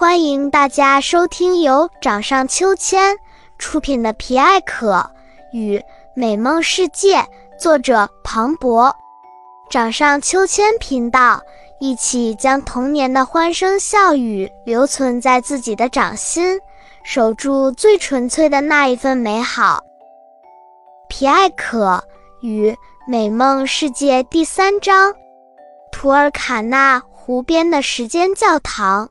欢迎大家收听由掌上秋千出品的《皮艾可与美梦世界》，作者庞博。掌上秋千频道，一起将童年的欢声笑语留存在自己的掌心，守住最纯粹的那一份美好。皮艾可与美梦世界第三章：图尔卡纳湖边的时间教堂。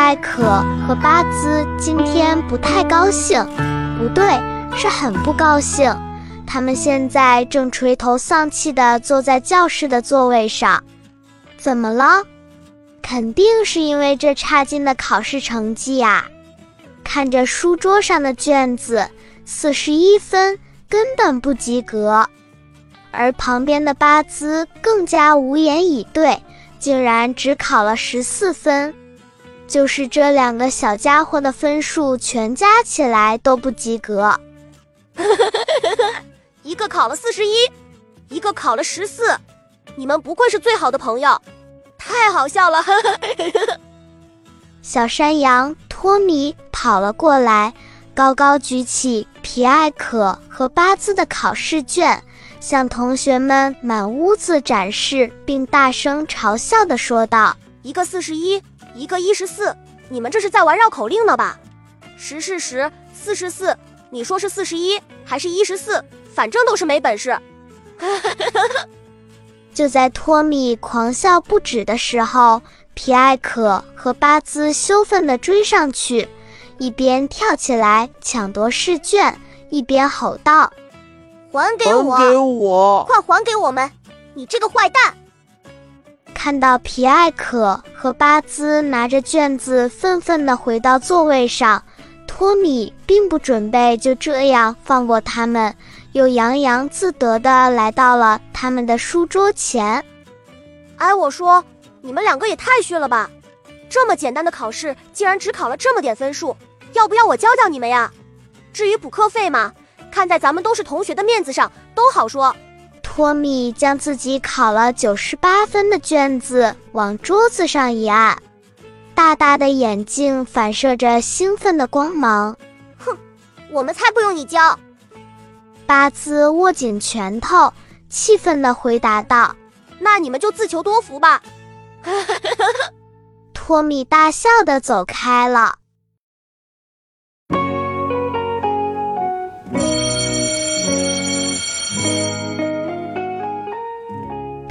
艾可和巴兹今天不太高兴，不对，是很不高兴。他们现在正垂头丧气地坐在教室的座位上。怎么了？肯定是因为这差劲的考试成绩呀！看着书桌上的卷子，四十一分，根本不及格。而旁边的巴兹更加无言以对，竟然只考了十四分。就是这两个小家伙的分数全加起来都不及格，一个考了四十一，一个考了十四，你们不愧是最好的朋友，太好笑了！小山羊托米跑了过来，高高举起皮艾可和巴兹的考试卷，向同学们满屋子展示，并大声嘲笑地说道：“一个四十一。”一个一十四，你们这是在玩绕口令呢吧？十是十，四十四，你说是四十一还是一十四？反正都是没本事。就在托米狂笑不止的时候，皮艾可和巴兹羞愤地追上去，一边跳起来抢夺试卷，一边吼道：“还给我！还给我！快还给我们！你这个坏蛋！”看到皮艾可和巴兹拿着卷子愤愤地回到座位上，托米并不准备就这样放过他们，又洋洋自得地来到了他们的书桌前。哎，我说，你们两个也太逊了吧！这么简单的考试，竟然只考了这么点分数，要不要我教教你们呀？至于补课费嘛，看在咱们都是同学的面子上，都好说。托米将自己考了九十八分的卷子往桌子上一按，大大的眼睛反射着兴奋的光芒。哼，我们才不用你教！巴兹握紧拳头，气愤地回答道：“那你们就自求多福吧。”托米大笑地走开了。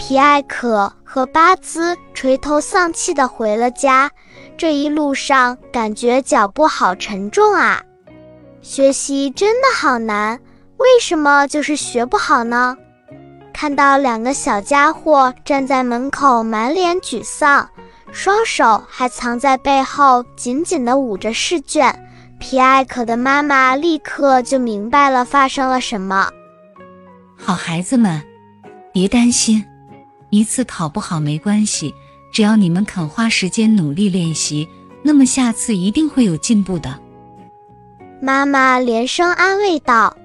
皮艾可和巴兹垂头丧气地回了家，这一路上感觉脚步好沉重啊！学习真的好难，为什么就是学不好呢？看到两个小家伙站在门口，满脸沮丧，双手还藏在背后，紧紧地捂着试卷，皮艾可的妈妈立刻就明白了发生了什么。好孩子们，别担心。一次考不好没关系，只要你们肯花时间努力练习，那么下次一定会有进步的。妈妈连声安慰道：“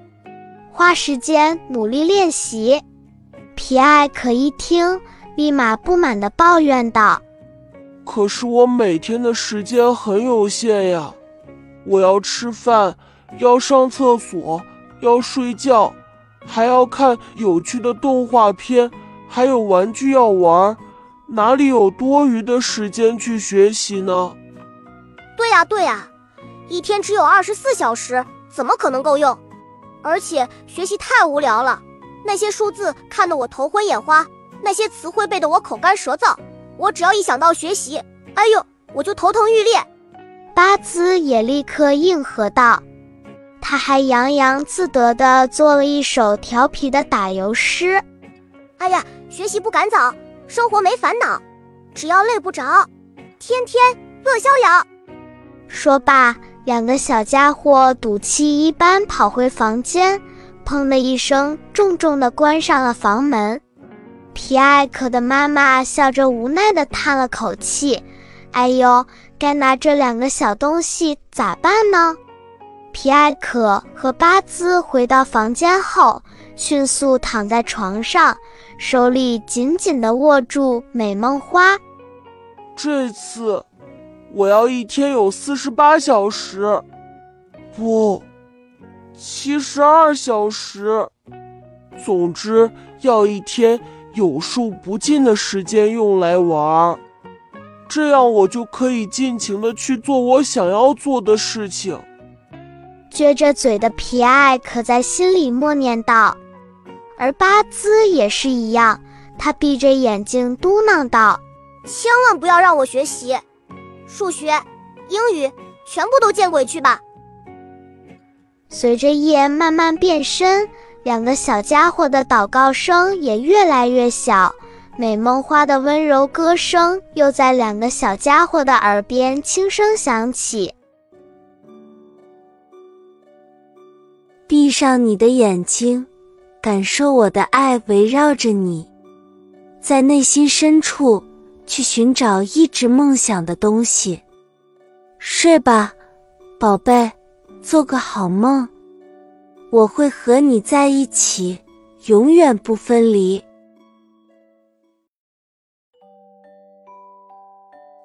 花时间努力练习。”皮埃可一听，立马不满地抱怨道：“可是我每天的时间很有限呀，我要吃饭，要上厕所，要睡觉，还要看有趣的动画片。”还有玩具要玩，哪里有多余的时间去学习呢？对呀对呀，一天只有二十四小时，怎么可能够用？而且学习太无聊了，那些数字看得我头昏眼花，那些词汇背得我口干舌燥。我只要一想到学习，哎呦，我就头疼欲裂。巴兹也立刻应和道，他还洋洋自得地做了一首调皮的打油诗。哎呀！学习不赶早，生活没烦恼，只要累不着，天天乐逍遥。说罢，两个小家伙赌气一般跑回房间，砰的一声，重重地关上了房门。皮艾可的妈妈笑着无奈地叹了口气：“哎呦，该拿这两个小东西咋办呢？皮埃克和巴兹回到房间后，迅速躺在床上，手里紧紧地握住美梦花。这次，我要一天有四十八小时，不，七十二小时。总之，要一天有数不尽的时间用来玩，这样我就可以尽情的去做我想要做的事情。撅着嘴的皮埃可在心里默念道，而巴兹也是一样，他闭着眼睛嘟囔道：“千万不要让我学习，数学、英语，全部都见鬼去吧！”随着夜慢慢变深，两个小家伙的祷告声也越来越小，美梦花的温柔歌声又在两个小家伙的耳边轻声响起。闭上你的眼睛，感受我的爱围绕着你，在内心深处去寻找一直梦想的东西。睡吧，宝贝，做个好梦。我会和你在一起，永远不分离。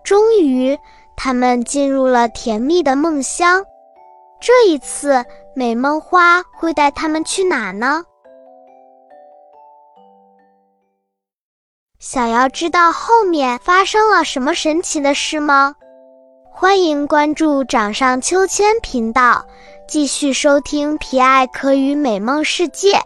终于，他们进入了甜蜜的梦乡。这一次。美梦花会带他们去哪呢？想要知道后面发生了什么神奇的事吗？欢迎关注掌上秋千频道，继续收听皮艾可与美梦世界。